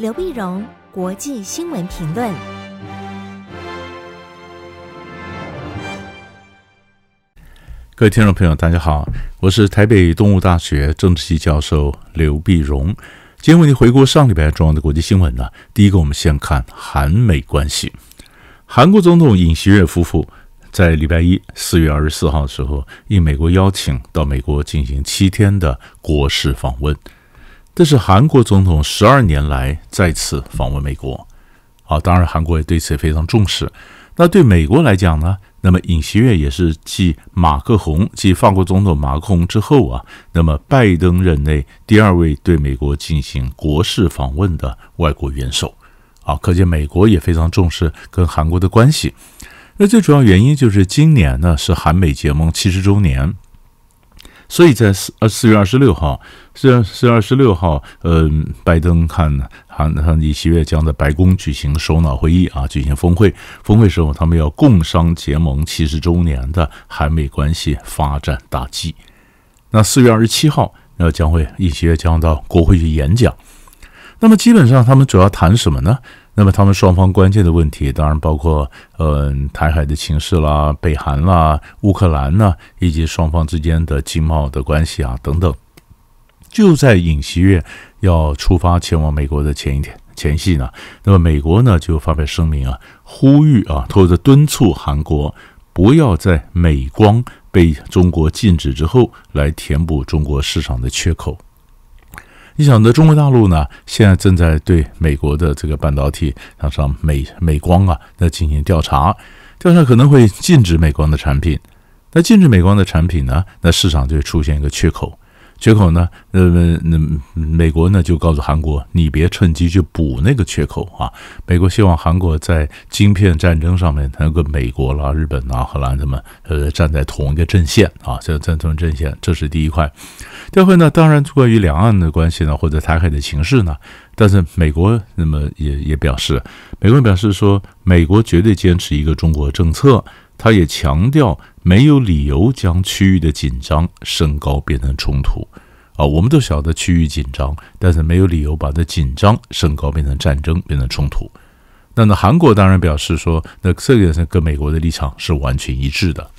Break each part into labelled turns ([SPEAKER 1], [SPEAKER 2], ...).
[SPEAKER 1] 刘碧荣，国际新闻评论。
[SPEAKER 2] 各位听众朋友，大家好，我是台北东吴大学政治系教授刘碧荣。今天为您回顾上礼拜重要的国际新闻呢。第一个，我们先看韩美关系。韩国总统尹锡悦夫妇在礼拜一四月二十四号的时候，应美国邀请到美国进行七天的国事访问。这是韩国总统十二年来再次访问美国，好，当然韩国也对此也非常重视。那对美国来讲呢，那么尹锡悦也是继马克宏、继法国总统马克宏之后啊，那么拜登任内第二位对美国进行国事访问的外国元首，啊，可见美国也非常重视跟韩国的关系。那最主要原因就是今年呢是韩美结盟七十周年。所以在四呃四月二十六号，四月四月二十六号，嗯、呃，拜登看韩韩尹锡悦将在白宫举行首脑会议啊，举行峰会。峰会时候，他们要共商结盟七十周年的韩美关系发展大计。那四月二十七号，那将会尹锡悦将到国会去演讲。那么基本上，他们主要谈什么呢？那么他们双方关键的问题，当然包括呃台海的情势啦、北韩啦、乌克兰呐，以及双方之间的经贸的关系啊等等。就在尹锡悦要出发前往美国的前一天前夕呢，那么美国呢就发表声明啊，呼吁啊，或者敦促韩国不要在美光被中国禁止之后来填补中国市场的缺口。你想的中国大陆呢，现在正在对美国的这个半导体厂商美美光啊，那进行调查，调查可能会禁止美光的产品。那禁止美光的产品呢，那市场就会出现一个缺口。缺口呢？呃，那美国呢就告诉韩国，你别趁机去补那个缺口啊！美国希望韩国在晶片战争上面能跟美国啦、日本啦、荷兰他们呃站在同一个阵线啊，站在同一阵线，这是第一块。第二块呢，当然关于两岸的关系呢，或者台海的情势呢，但是美国那么也也表示，美国表示说，美国绝对坚持一个中国政策。他也强调，没有理由将区域的紧张升高变成冲突啊！我们都晓得区域紧张，但是没有理由把这紧张升高变成战争，变成冲突。那么韩国当然表示说，那这个是跟美国的立场是完全一致的。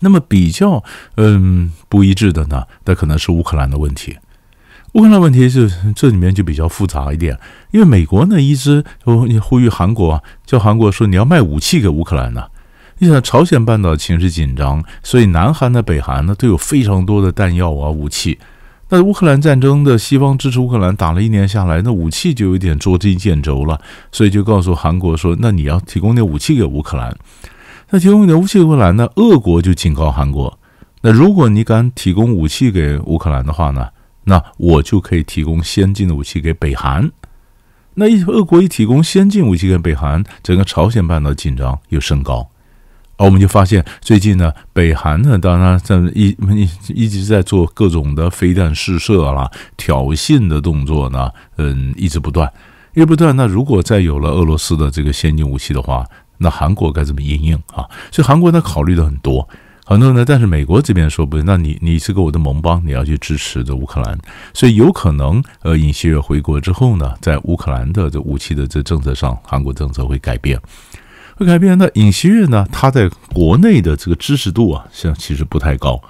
[SPEAKER 2] 那么比较嗯不一致的呢，那可能是乌克兰的问题。乌克兰问题是这里面就比较复杂一点，因为美国呢一直呼吁韩国，叫韩国说你要卖武器给乌克兰呢。你想朝鲜半岛情势紧张，所以南韩的、北韩呢都有非常多的弹药啊、武器。那乌克兰战争的西方支持乌克兰打了一年下来，那武器就有点捉襟见肘了，所以就告诉韩国说：“那你要提供点武器给乌克兰。”那提供点武器给乌克兰呢？俄国就警告韩国：“那如果你敢提供武器给乌克兰的话呢，那我就可以提供先进的武器给北韩。”那一俄国一提供先进武器给北韩，整个朝鲜半岛紧张又升高。我们就发现，最近呢，北韩呢，当然在一一一直在做各种的飞弹试射啦、挑衅的动作呢，嗯，一直不断，一直不断。那如果再有了俄罗斯的这个先进武器的话，那韩国该怎么应应啊？所以韩国呢，考虑的很多，很多呢。但是美国这边说不，那你你是个我的盟邦，你要去支持的乌克兰，所以有可能呃，尹锡悦回国之后呢，在乌克兰的这武器的这政策上，韩国政策会改变。会改变。那尹锡悦呢？他在国内的这个支持度啊，像其实不太高，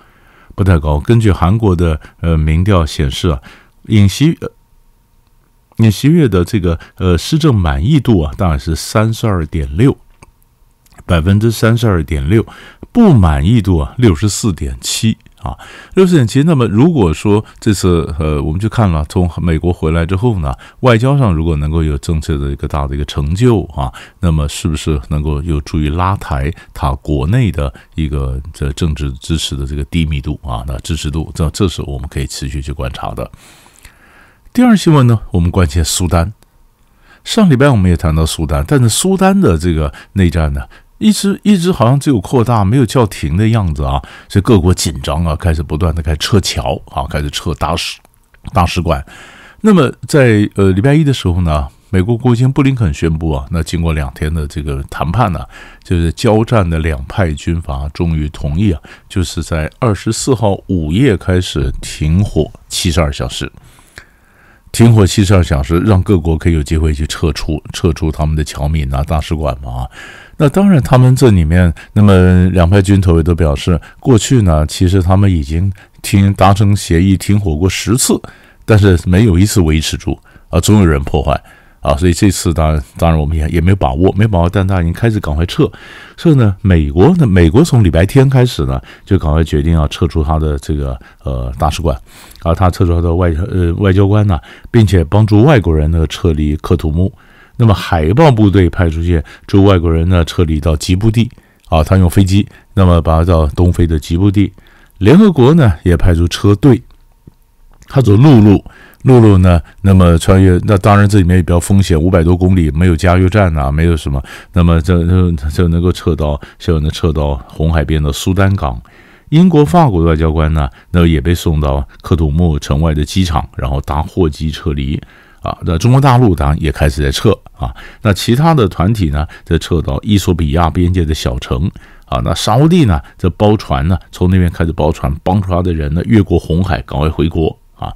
[SPEAKER 2] 不太高。根据韩国的呃民调显示啊，尹锡呃尹锡悦的这个呃施政满意度啊，大概是三十二点六，百分之三十二点六，不满意度啊六十四点七。啊，六十点七。那么，如果说这次呃，我们就看了从美国回来之后呢，外交上如果能够有政策的一个大的一个成就啊，那么是不是能够有助于拉抬他国内的一个这政治支持的这个低密度啊？那支持度，这这是我们可以持续去观察的。第二新闻呢，我们关切苏丹。上礼拜我们也谈到苏丹，但是苏丹的这个内战呢？一直一直好像只有扩大，没有叫停的样子啊！所以各国紧张啊，开始不断的开始撤侨啊，开始撤大使大使馆。那么在呃礼拜一的时候呢，美国国务卿布林肯宣布啊，那经过两天的这个谈判呢、就是交战的两派军阀终于同意啊，就是在二十四号午夜开始停火七十二小时。停火七十二小时，让各国可以有机会去撤出撤出他们的侨民啊、大使馆嘛。那当然，他们这里面，那么两派军头也都表示，过去呢，其实他们已经停达成协议停火过十次，但是没有一次维持住啊，总有人破坏。啊，所以这次当然，当然我们也也没有把握，没把握，但他已经开始赶快撤。所以呢，美国呢，美国从礼拜天开始呢，就赶快决定要撤出他的这个呃大使馆，啊，他撤出他的外呃外交官呢，并且帮助外国人呢撤离喀土穆。那么海豹部队派出去，助外国人呢撤离到吉布地，啊，他用飞机，那么把他到东非的吉布地。联合国呢也派出车队，他走陆路。陆路呢？那么穿越，那当然这里面也比较风险，五百多公里没有加油站呐，没有什么。那么这就就能够撤到，就能撤到红海边的苏丹港。英国、法国的外交官呢，那也被送到喀土穆城外的机场，然后搭货机撤离。啊，那中国大陆当然也开始在撤啊。那其他的团体呢，在撤到伊索比亚边界的小城。啊，那沙乌地呢，这包船呢，从那边开始包船，帮助他的人呢，越过红海，赶快回国啊。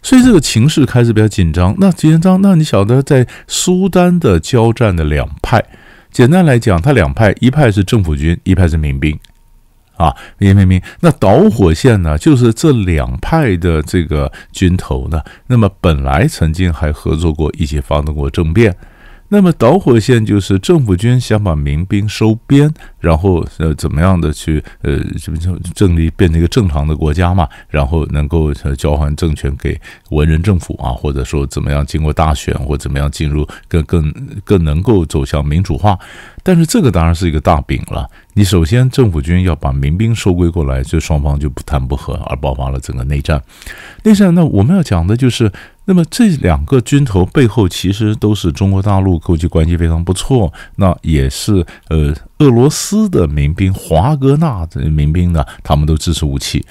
[SPEAKER 2] 所以这个情势开始比较紧张。那紧张，那你晓得，在苏丹的交战的两派，简单来讲，他两派，一派是政府军，一派是民兵，啊，民兵兵。那导火线呢，就是这两派的这个军头呢，那么本来曾经还合作过，一起发动过政变。那么导火线就是政府军想把民兵收编，然后呃怎么样的去呃这么政立变成一个正常的国家嘛，然后能够交还政权给文人政府啊，或者说怎么样经过大选或怎么样进入更更更能够走向民主化。但是这个当然是一个大饼了。你首先政府军要把民兵收归过来，就双方就不谈不和，而爆发了整个内战。内战，那我们要讲的就是。那么这两个军头背后其实都是中国大陆国际关系非常不错，那也是呃俄罗斯的民兵华格纳的民兵呢，他们都支持武器。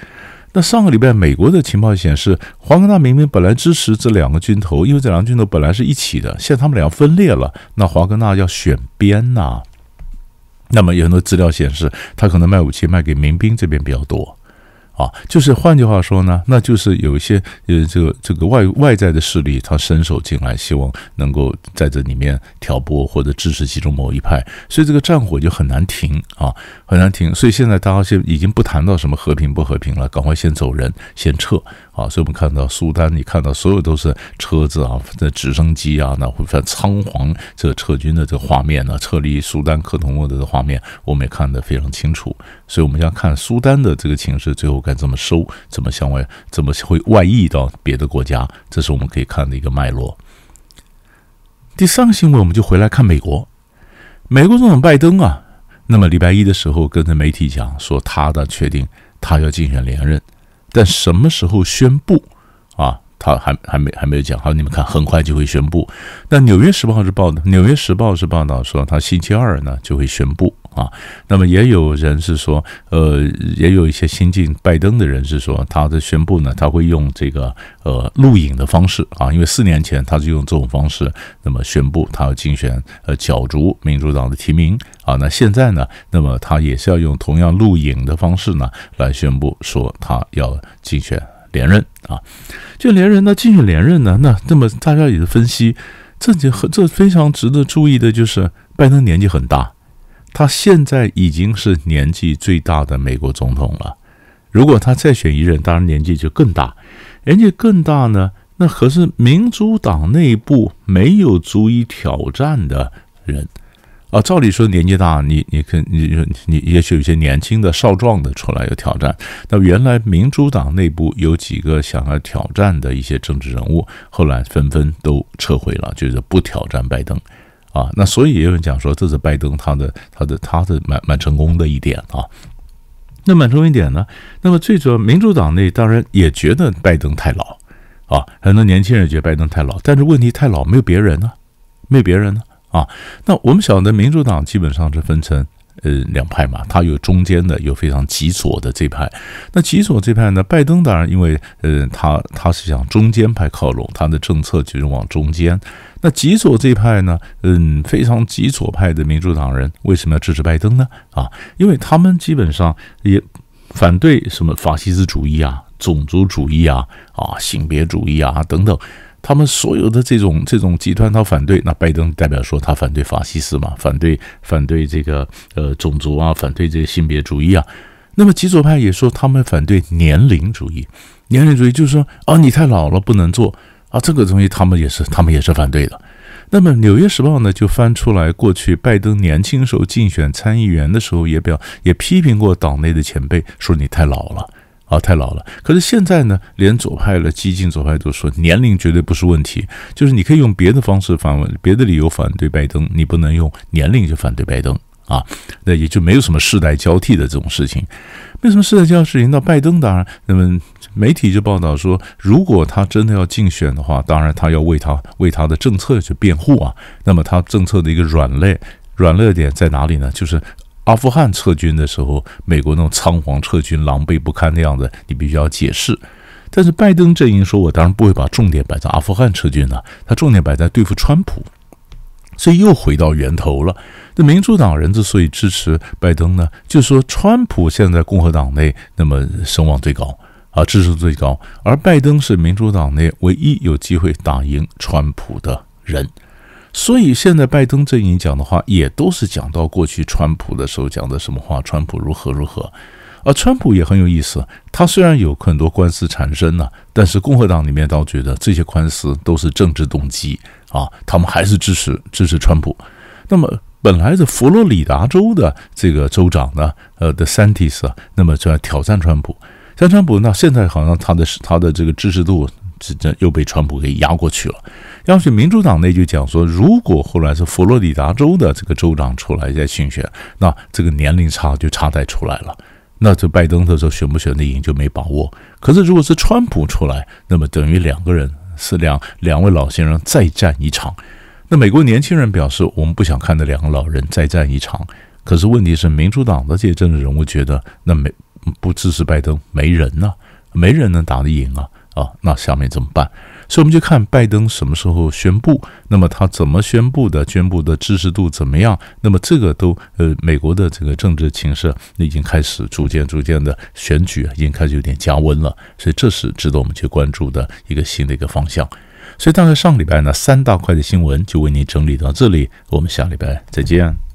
[SPEAKER 2] 那上个礼拜美国的情报显示，华格纳明明本来支持这两个军头，因为这两个军头本来是一起的，现在他们俩分裂了，那华格纳要选边呐。那么有很多资料显示，他可能卖武器卖给民兵这边比较多。啊，就是换句话说呢，那就是有一些呃，这个这个外外在的势力，他伸手进来，希望能够在这里面挑拨或者支持其中某一派，所以这个战火就很难停啊，很难停。所以现在大家现已经不谈到什么和平不和平了，赶快先走人，先撤啊。所以我们看到苏丹，你看到所有都是车子啊，那直升机啊，那会非常仓皇这撤军的这个画面呢，撤离苏丹喀土穆的画面，我们也看得非常清楚。所以我们要看苏丹的这个情势，最后。该怎么收？怎么向外？怎么会外溢到别的国家？这是我们可以看的一个脉络。第三个新闻，我们就回来看美国。美国总统拜登啊，那么礼拜一的时候跟着媒体讲说，他的确定他要竞选连任，但什么时候宣布啊？他还还没还没有讲。好，你们看，很快就会宣布。那《纽约时报》是报的，《纽约时报》是报道说，他星期二呢就会宣布。啊，那么也有人是说，呃，也有一些新晋拜登的人是说，他的宣布呢，他会用这个呃录影的方式啊，因为四年前他就用这种方式，那么宣布他要竞选呃角逐民主党的提名啊，那现在呢，那么他也是要用同样录影的方式呢来宣布说他要竞选连任啊，就连任呢，竞选连任呢，那那么大家也是分析，这就很这非常值得注意的就是拜登年纪很大。他现在已经是年纪最大的美国总统了。如果他再选一任，当然年纪就更大。年纪更大呢，那可是民主党内部没有足以挑战的人啊。照理说，年纪大，你你可你你你也许有些年轻的少壮的出来有挑战。那原来民主党内部有几个想要挑战的一些政治人物，后来纷纷都撤回了，就是不挑战拜登。啊，那所以也有人讲说，这是拜登他的他的他的蛮蛮成功的一点啊。那蛮成功一点呢？那么最主要，民主党内当然也觉得拜登太老啊，很多年轻人觉得拜登太老，但是问题太老，没有别人呢，没有别人呢啊。那我们晓得，民主党基本上是分成。呃，两派嘛，他有中间的，有非常极左的这派。那极左这派呢，拜登当然因为呃，他他是向中间派靠拢，他的政策就是往中间。那极左这派呢，嗯，非常极左派的民主党人为什么要支持拜登呢？啊，因为他们基本上也反对什么法西斯主义啊、种族主义啊、啊性别主义啊等等。他们所有的这种这种集团，他反对。那拜登代表说他反对法西斯嘛，反对反对这个呃种族啊，反对这个性别主义啊。那么极左派也说他们反对年龄主义，年龄主义就是说啊，你太老了不能做啊，这个东西他们也是他们也是反对的。那么《纽约时报》呢就翻出来过去拜登年轻时候竞选参议员的时候也表也批评过党内的前辈，说你太老了。啊，太老了。可是现在呢，连左派的激进左派都说年龄绝对不是问题，就是你可以用别的方式反问，别的理由反对拜登，你不能用年龄就反对拜登啊。那也就没有什么世代交替的这种事情。为什么世代交替事情？到拜登当然，那么媒体就报道说，如果他真的要竞选的话，当然他要为他为他的政策去辩护啊。那么他政策的一个软肋软肋点在哪里呢？就是。阿富汗撤军的时候，美国那种仓皇撤军、狼狈不堪的样子，你必须要解释。但是拜登阵营说，我当然不会把重点摆在阿富汗撤军了，他重点摆在对付川普，所以又回到源头了。那民主党人之所以支持拜登呢，就是说川普现在共和党内那么声望最高啊，支持最高，而拜登是民主党内唯一有机会打赢川普的人。所以现在拜登阵营讲的话，也都是讲到过去川普的时候讲的什么话，川普如何如何。而川普也很有意思，他虽然有很多官司缠身呢，但是共和党里面倒觉得这些官司都是政治动机啊，他们还是支持支持川普。那么本来是佛罗里达州的这个州长呢，呃的 DeSantis 啊，那么就要挑战川普，像川普，那现在好像他的他的这个支持度。这又被川普给压过去了。要是民主党内就讲说，如果后来是佛罗里达州的这个州长出来再竞选，那这个年龄差就差在出来了。那这拜登的时候选不选得赢就没把握。可是如果是川普出来，那么等于两个人是两两位老先生再战一场。那美国年轻人表示，我们不想看到两个老人再战一场。可是问题是，民主党的这些政治人物觉得，那没不支持拜登没人呢、啊，没人能打得赢啊。啊，那下面怎么办？所以我们就看拜登什么时候宣布，那么他怎么宣布的，宣布的支持度怎么样？那么这个都呃，美国的这个政治情势已经开始逐渐逐渐的选举已经开始有点加温了，所以这是值得我们去关注的一个新的一个方向。所以大概上礼拜呢，三大块的新闻就为您整理到这里，我们下礼拜再见。